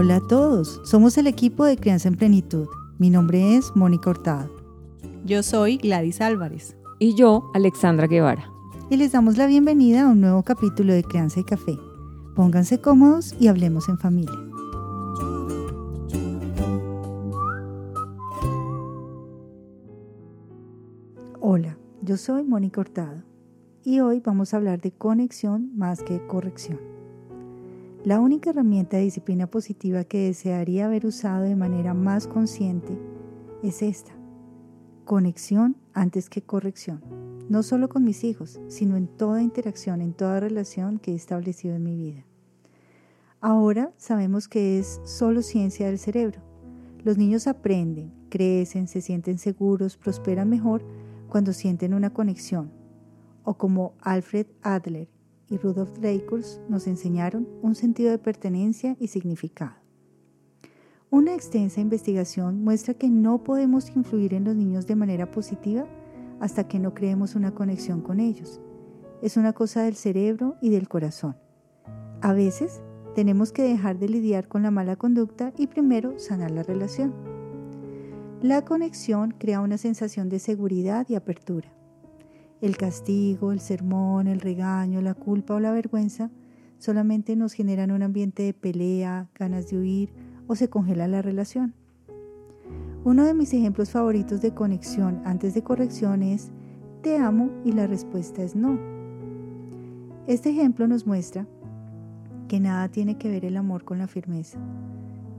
Hola a todos, somos el equipo de Crianza en Plenitud. Mi nombre es Mónica Hurtado. Yo soy Gladys Álvarez. Y yo, Alexandra Guevara. Y les damos la bienvenida a un nuevo capítulo de Crianza y Café. Pónganse cómodos y hablemos en familia. Hola, yo soy Mónica Hurtado y hoy vamos a hablar de conexión más que corrección. La única herramienta de disciplina positiva que desearía haber usado de manera más consciente es esta, conexión antes que corrección, no solo con mis hijos, sino en toda interacción, en toda relación que he establecido en mi vida. Ahora sabemos que es solo ciencia del cerebro. Los niños aprenden, crecen, se sienten seguros, prosperan mejor cuando sienten una conexión, o como Alfred Adler y Rudolf Dreikurs nos enseñaron, un sentido de pertenencia y significado. Una extensa investigación muestra que no podemos influir en los niños de manera positiva hasta que no creemos una conexión con ellos. Es una cosa del cerebro y del corazón. A veces tenemos que dejar de lidiar con la mala conducta y primero sanar la relación. La conexión crea una sensación de seguridad y apertura. El castigo, el sermón, el regaño, la culpa o la vergüenza solamente nos generan un ambiente de pelea, ganas de huir o se congela la relación. Uno de mis ejemplos favoritos de conexión antes de corrección es te amo y la respuesta es no. Este ejemplo nos muestra que nada tiene que ver el amor con la firmeza.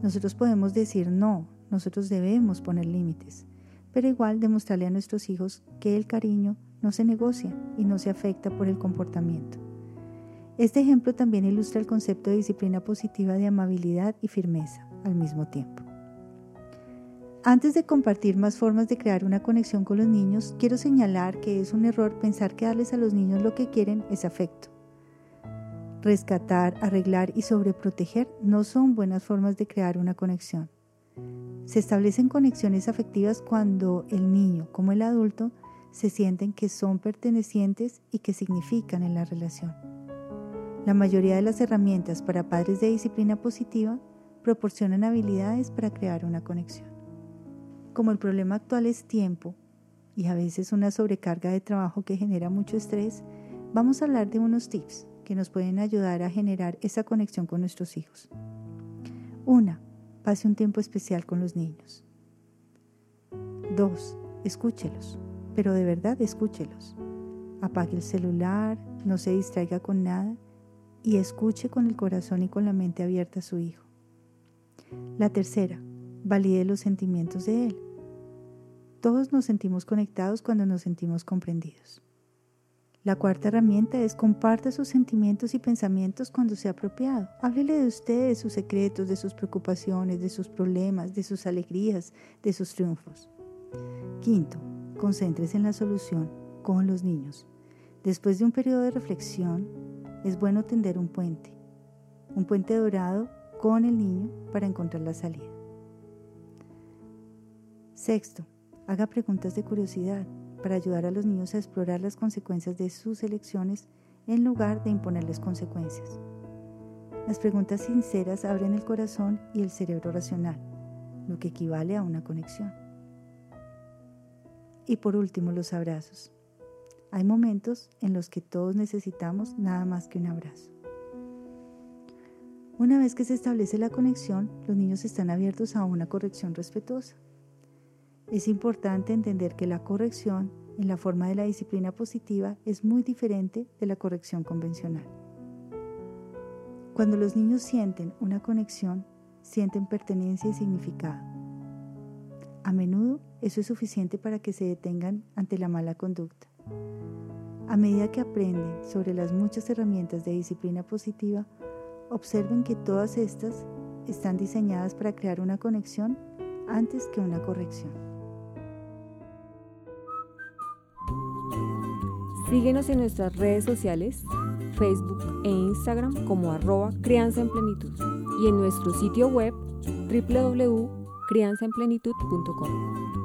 Nosotros podemos decir no, nosotros debemos poner límites, pero igual demostrarle a nuestros hijos que el cariño no se negocia y no se afecta por el comportamiento. Este ejemplo también ilustra el concepto de disciplina positiva de amabilidad y firmeza al mismo tiempo. Antes de compartir más formas de crear una conexión con los niños, quiero señalar que es un error pensar que darles a los niños lo que quieren es afecto. Rescatar, arreglar y sobreproteger no son buenas formas de crear una conexión. Se establecen conexiones afectivas cuando el niño, como el adulto, se sienten que son pertenecientes y que significan en la relación. La mayoría de las herramientas para padres de disciplina positiva proporcionan habilidades para crear una conexión. Como el problema actual es tiempo y a veces una sobrecarga de trabajo que genera mucho estrés, vamos a hablar de unos tips que nos pueden ayudar a generar esa conexión con nuestros hijos. Una, pase un tiempo especial con los niños. Dos, escúchelos pero de verdad escúchelos. Apague el celular, no se distraiga con nada y escuche con el corazón y con la mente abierta a su hijo. La tercera, valide los sentimientos de él. Todos nos sentimos conectados cuando nos sentimos comprendidos. La cuarta herramienta es comparta sus sentimientos y pensamientos cuando sea apropiado. Háblele de usted, de sus secretos, de sus preocupaciones, de sus problemas, de sus alegrías, de sus triunfos. Quinto, concéntrese en la solución con los niños. Después de un periodo de reflexión, es bueno tender un puente, un puente dorado con el niño para encontrar la salida. Sexto, haga preguntas de curiosidad para ayudar a los niños a explorar las consecuencias de sus elecciones en lugar de imponerles consecuencias. Las preguntas sinceras abren el corazón y el cerebro racional, lo que equivale a una conexión. Y por último, los abrazos. Hay momentos en los que todos necesitamos nada más que un abrazo. Una vez que se establece la conexión, los niños están abiertos a una corrección respetuosa. Es importante entender que la corrección en la forma de la disciplina positiva es muy diferente de la corrección convencional. Cuando los niños sienten una conexión, sienten pertenencia y significado. A menudo eso es suficiente para que se detengan ante la mala conducta. A medida que aprenden sobre las muchas herramientas de disciplina positiva, observen que todas estas están diseñadas para crear una conexión antes que una corrección. Síguenos en nuestras redes sociales, Facebook e Instagram como arroba crianza en plenitud y en nuestro sitio web www.crianzaenplenitud.com.